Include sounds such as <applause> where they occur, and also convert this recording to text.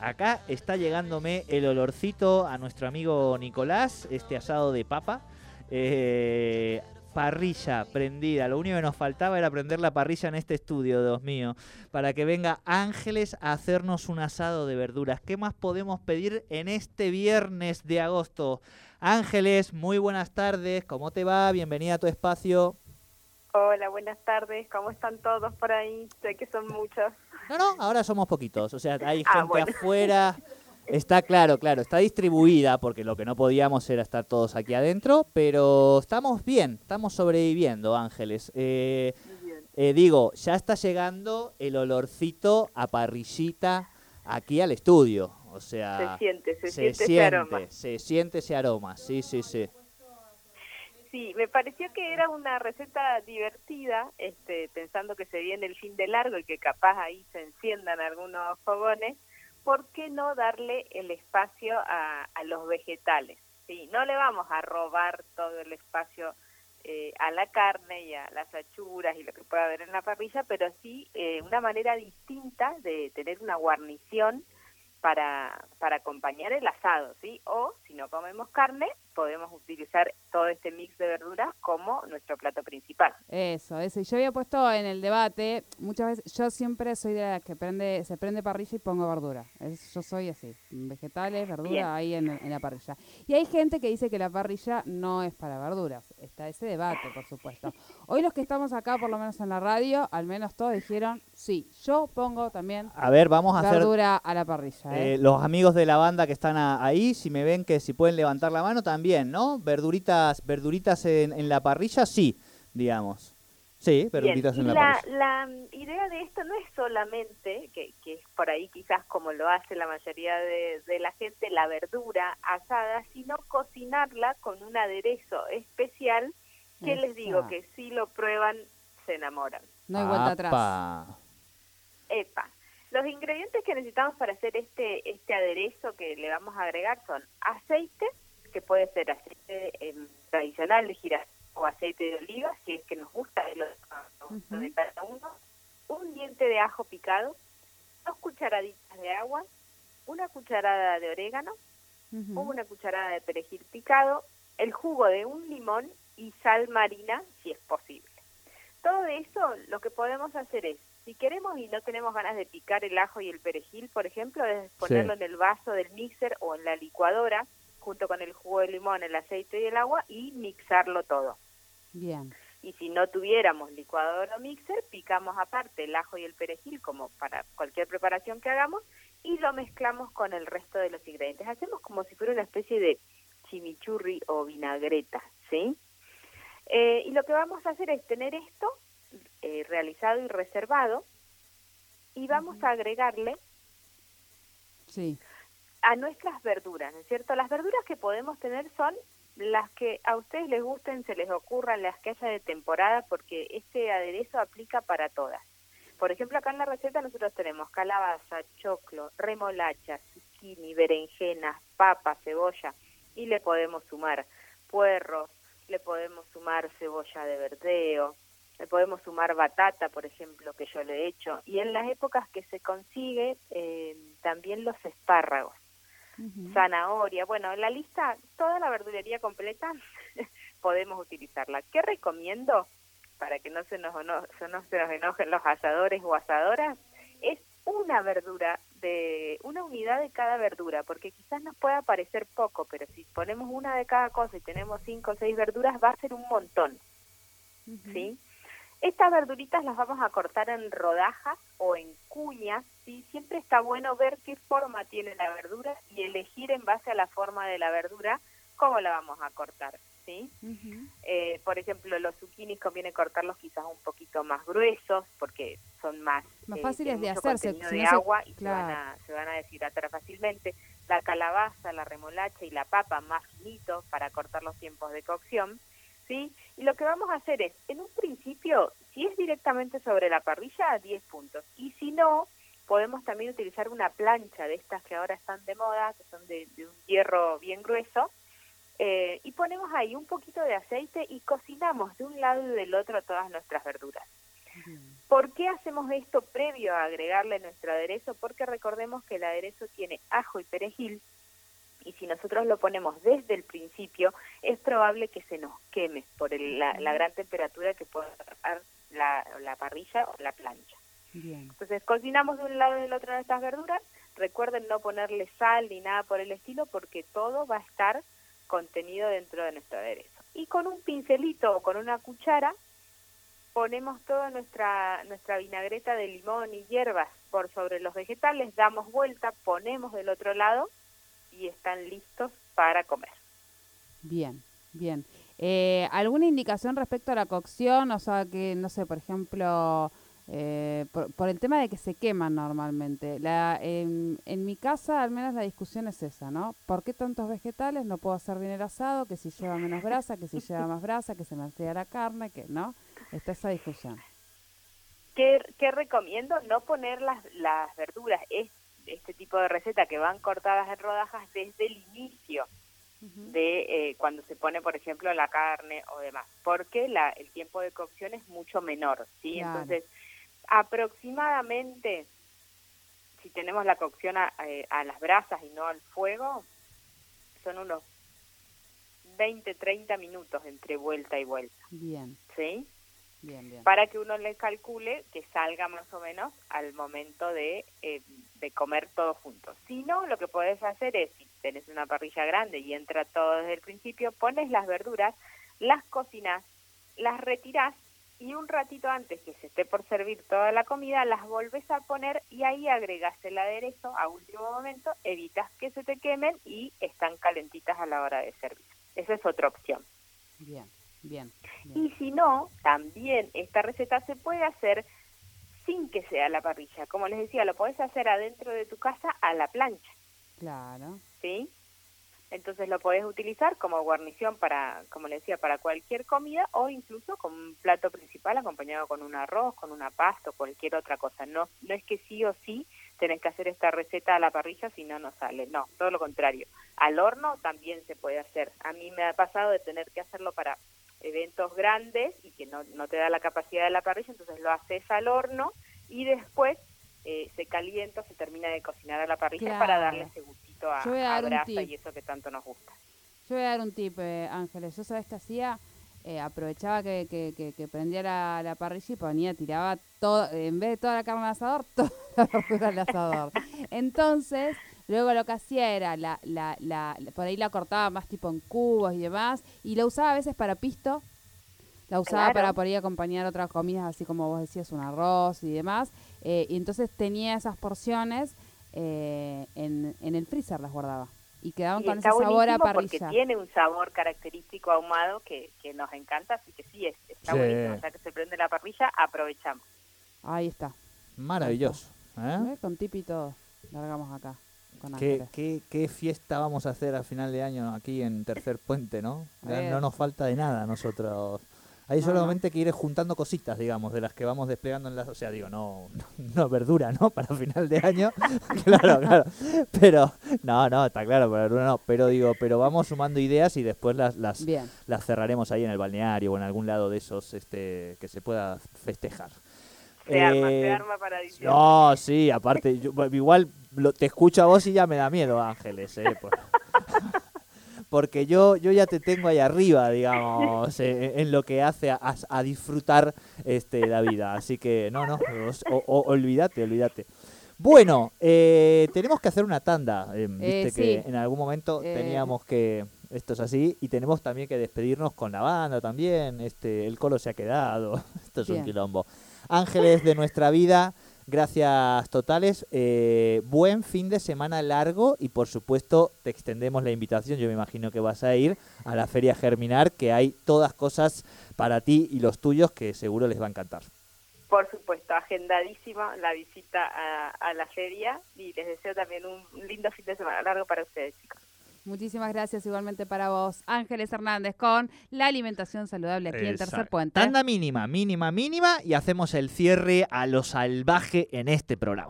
Acá está llegándome el olorcito a nuestro amigo Nicolás, este asado de papa. Eh, parrilla prendida. Lo único que nos faltaba era prender la parrilla en este estudio, Dios mío, para que venga Ángeles a hacernos un asado de verduras. ¿Qué más podemos pedir en este viernes de agosto? Ángeles, muy buenas tardes. ¿Cómo te va? Bienvenida a tu espacio. Hola, buenas tardes. ¿Cómo están todos por ahí? Sé que son muchos. No, no, ahora somos poquitos. O sea, hay ah, gente afuera. Está claro, claro, está distribuida porque lo que no podíamos era estar todos aquí adentro, pero estamos bien, estamos sobreviviendo, Ángeles. Eh, eh, digo, ya está llegando el olorcito a parrillita aquí al estudio. O sea, se siente, se, siente, ese aroma. Se siente ese aroma, sí, sí, sí. Sí, me pareció que era una receta divertida, este, pensando que se viene el fin de largo y que capaz ahí se enciendan algunos fogones ¿por qué no darle el espacio a, los vegetales? ¿sí? No le vamos a robar todo el espacio eh, a la carne y a las achuras y lo que pueda haber en la parrilla, pero sí eh, una manera distinta de tener una guarnición para, para acompañar el asado, ¿sí? O si no comemos carne, podemos utilizar todo este mix de verduras como nuestro plato principal. Eso, eso. Y yo había puesto en el debate, muchas veces, yo siempre soy de la que prende, se prende parrilla y pongo verdura. yo soy así, vegetales, verdura ahí en, en, la parrilla. Y hay gente que dice que la parrilla no es para verduras. Está ese debate, por supuesto. Hoy los que estamos acá, por lo menos en la radio, al menos todos dijeron, sí, yo pongo también a ver, vamos a verdura a la parrilla. ¿Eh? Eh, los amigos de la banda que están ahí, si me ven que si pueden levantar la mano también, ¿no? Verduritas, verduritas en, la parrilla, sí, digamos. Sí, verduritas en la, parrilla. La idea de esto no es solamente, que, que es por ahí quizás como lo hace la mayoría de, de la gente, la verdura asada, sino cocinarla con un aderezo especial que les digo que si lo prueban se enamoran. No hay vuelta atrás. Epa. Los ingredientes que necesitamos para hacer este este aderezo que le vamos a agregar son aceite, que puede ser aceite em, tradicional de girasol o aceite de oliva, si es que nos gusta el de cada uno, un diente de ajo picado, dos cucharaditas de agua, una cucharada de orégano, una cucharada de perejil picado, el jugo de un limón y sal marina si es posible. Todo eso lo que podemos hacer es, si queremos y no tenemos ganas de picar el ajo y el perejil, por ejemplo, es ponerlo en el vaso del mixer o en la licuadora junto con el jugo de limón, el aceite y el agua y mixarlo todo. Bien. Y si no tuviéramos licuadora o mixer, picamos aparte el ajo y el perejil como para cualquier preparación que hagamos y lo mezclamos con el resto de los ingredientes. Hacemos como si fuera una especie de chimichurri o vinagreta, ¿sí? Eh, y lo que vamos a hacer es tener esto eh, realizado y reservado y vamos a agregarle sí. a nuestras verduras, ¿no es cierto? Las verduras que podemos tener son las que a ustedes les gusten, se les ocurran, las que haya de temporada, porque este aderezo aplica para todas. Por ejemplo, acá en la receta nosotros tenemos calabaza, choclo, remolacha, zucchini, berenjenas, papa, cebolla y le podemos sumar puerros, le podemos sumar cebolla de verdeo, le podemos sumar batata, por ejemplo, que yo le he hecho, y en las épocas que se consigue eh, también los espárragos, zanahoria, bueno, en la lista, toda la verdulería completa <laughs> podemos utilizarla. ¿Qué recomiendo para que no se nos, no, no se nos enojen los asadores o asadoras? Es una verdura de una unidad de cada verdura, porque quizás nos pueda parecer poco, pero si ponemos una de cada cosa y tenemos cinco o seis verduras, va a ser un montón. ¿Sí? Estas verduritas las vamos a cortar en rodajas o en cuñas, ¿sí? Siempre está bueno ver qué forma tiene la verdura y elegir en base a la forma de la verdura cómo la vamos a cortar, ¿sí? Eh, por ejemplo, los zucchinis conviene cortarlos quizás un poquito más gruesos porque son más, más eh, fáciles de hacerse, de agua y se, van a, se van a deshidratar fácilmente. La calabaza, la remolacha y la papa más finito para cortar los tiempos de cocción. ¿Sí? Y lo que vamos a hacer es, en un principio, si es directamente sobre la parrilla, 10 puntos. Y si no, podemos también utilizar una plancha de estas que ahora están de moda, que son de, un hierro bien grueso, eh, y ponemos ahí un poquito de aceite y cocinamos de un lado y del otro todas nuestras verduras. ¿Por qué hacemos esto previo a agregarle nuestro aderezo? Porque recordemos que el aderezo tiene ajo y perejil y si nosotros lo ponemos desde el principio es probable que se nos queme por la, gran temperatura que puede dar la, la parrilla o la plancha. Entonces cocinamos de un lado y del otro nuestras verduras. Recuerden no ponerle sal ni nada por el estilo porque todo va a estar contenido dentro de nuestro aderezo. Y con un pincelito o con una cuchara ponemos toda nuestra, nuestra vinagreta de limón y hierbas por sobre los vegetales, damos vuelta, ponemos del otro lado y están listos para comer. Bien, bien. Eh, ¿Alguna indicación respecto a la cocción? O sea, que, no sé, por ejemplo, eh, por, el tema de que se queman normalmente. La, en, mi casa, al menos la discusión es esa, ¿no? ¿Por qué tantos vegetales? No puedo hacer bien el asado, que si lleva menos grasa, que si lleva más grasa, que se me enfría la carne, que no. Está esa discusión. ¿Qué, qué recomiendo? No poner las, las verduras, es, este tipo de receta que van cortadas en rodajas desde el inicio de eh, cuando se pone, por ejemplo, la carne o demás, porque la, el tiempo de cocción es mucho menor, ¿sí? Entonces, aproximadamente, si tenemos la cocción a, eh, a, las brasas y no al fuego, son unos 20, 30 minutos entre vuelta y vuelta. Bien. ¿Sí? Bien, bien. Para que uno le calcule que salga más o menos al momento de, eh, de comer todo junto. Si no, lo que puedes hacer es, si tenés una parrilla grande y entra todo desde el principio, pones las verduras, las cocinas, las retirás y un ratito antes que se esté por servir toda la comida, las volves a poner y ahí agregas el aderezo a último momento, evitas que se te quemen y están calentitas a la hora de servir. Esa es otra opción. Bien, bien. Y si no, también esta receta se puede hacer sin que sea la parrilla. Como les decía, lo puedes hacer adentro de tu casa a la plancha. Claro. ¿Sí? Entonces lo podés utilizar como guarnición para, como les decía, para cualquier comida o incluso como un plato principal acompañado con un arroz, con una pasta o cualquier otra cosa. No, no es que sí o sí tenés que hacer esta receta a la parrilla si no, no sale. No, todo lo contrario. Al horno también se puede hacer. A mí me ha pasado de tener que hacerlo para eventos grandes y que no, no te da la capacidad de la parrilla, entonces lo haces al horno y después eh, se calienta, se termina de cocinar a la parrilla para darle ese gustito a, a grasa y eso que tanto nos gusta. Yo voy a dar un tip, eh, Ángeles. Yo sabes que hacía, eh, aprovechaba que, que, que, prendía la, parrilla y ponía, tiraba todo, en vez de toda la carne al asador, toda la al asador. <laughs> Entonces, luego lo que hacía era, la, la, la, por ahí la cortaba más tipo en cubos y demás, y la usaba a veces para pisto, la usaba para por ahí acompañar otras comidas, así como vos decías, un arroz y demás. Eh, y entonces tenía esas porciones eh, en, en el freezer, las guardaba. Y quedaban con ese sabor a parrilla. Porque tiene un sabor característico ahumado que, que nos encanta, así que sí, está buenísimo. Ya que se prende la parrilla, aprovechamos. Ahí está. Maravilloso. ¿eh? Con tip y todo. Largamos acá. ¿Qué, qué, qué, fiesta vamos a hacer al final de año aquí en Tercer Puente, ¿no? no nos falta de nada a nosotros. Hay solamente que ir juntando cositas, digamos, de las que vamos desplegando en las... O sea, digo, no, <laughs> no, verdura, ¿no? <laughs> Para final de año. <laughs> claro, claro. Pero, no, no, está claro, verdura no. Pero digo, pero vamos sumando ideas y después las, las, las cerraremos ahí en el balneario o en algún lado de esos este, que se pueda festejar. Se arma, se eh, arma para diciembre. No, sí, aparte, igual te escucho a vos y ya me da miedo, Ángeles. Eh, <laughs> porque yo, yo ya te tengo ahí arriba, digamos, eh, en lo que hace a, disfrutar este, la vida. Así que no, no, olvídate, olvídate. Bueno, eh, tenemos que hacer una tanda. Eh, viste que en algún momento teníamos que. Esto es así. Y tenemos también que despedirnos con la banda también. Este, el colo se ha quedado. <laughs> Esto es un quilombo. Ángeles de nuestra vida. Gracias totales. Eh, buen fin de semana largo y por supuesto te extendemos la invitación. Yo me imagino que vas a ir a la Feria Germinar, que hay todas cosas para ti y los tuyos que seguro les va a encantar. Por supuesto, agendadísima la visita a, a la feria y les deseo también un lindo fin de semana largo para ustedes, chicos. Muchísimas gracias igualmente para vos, Ángeles Hernández, con la alimentación saludable aquí en Tercer Puente. Tanda mínima, mínima, mínima y hacemos el cierre a lo salvaje en este programa.